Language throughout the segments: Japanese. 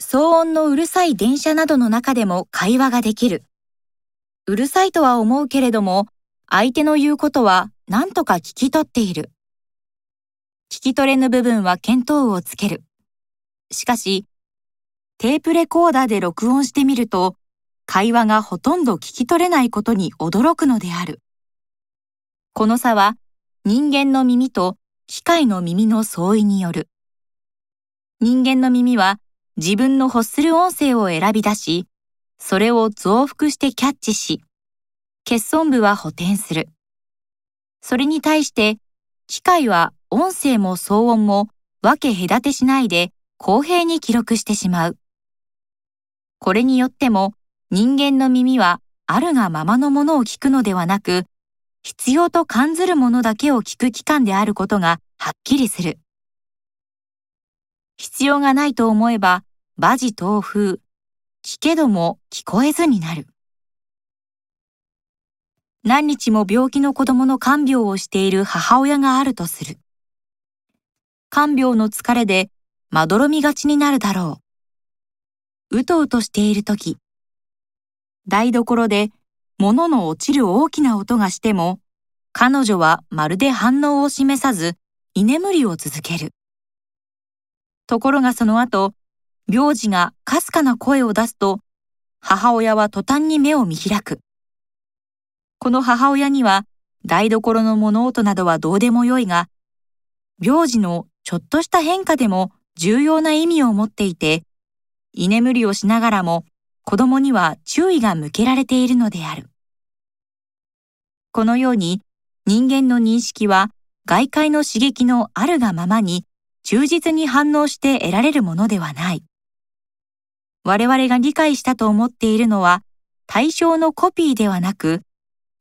騒音のうるさい電車などの中でも会話ができる。うるさいとは思うけれども、相手の言うことは何とか聞き取っている。聞き取れぬ部分は見当をつける。しかし、テープレコーダーで録音してみると、会話がほとんど聞き取れないことに驚くのである。この差は人間の耳と機械の耳の相違による。人間の耳は自分の欲する音声を選び出し、それを増幅してキャッチし、欠損部は補填する。それに対して、機械は音声も騒音も分け隔てしないで公平に記録してしまう。これによっても人間の耳はあるがままのものを聞くのではなく、必要と感ずるものだけを聞く機関であることがはっきりする。必要がないと思えば、馬事東風、聞けども聞こえずになる。何日も病気の子供の看病をしている母親があるとする。看病の疲れでまどろみがちになるだろう。うとうとしているとき、台所で物の落ちる大きな音がしても、彼女はまるで反応を示さず、居眠りを続ける。ところがその後、病児がかすかな声を出すと、母親は途端に目を見開く。この母親には、台所の物音などはどうでもよいが、病児のちょっとした変化でも重要な意味を持っていて、居眠りをしながらも子供には注意が向けられているのである。このように人間の認識は外界の刺激のあるがままに忠実に反応して得られるものではない。我々が理解したと思っているのは対象のコピーではなく、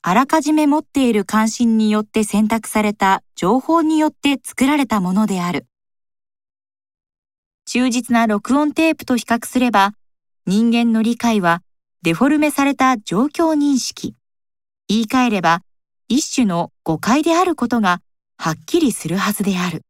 あらかじめ持っている関心によって選択された情報によって作られたものである。忠実な録音テープと比較すれば、人間の理解はデフォルメされた状況認識。言い換えれば、一種の誤解であることがはっきりするはずである。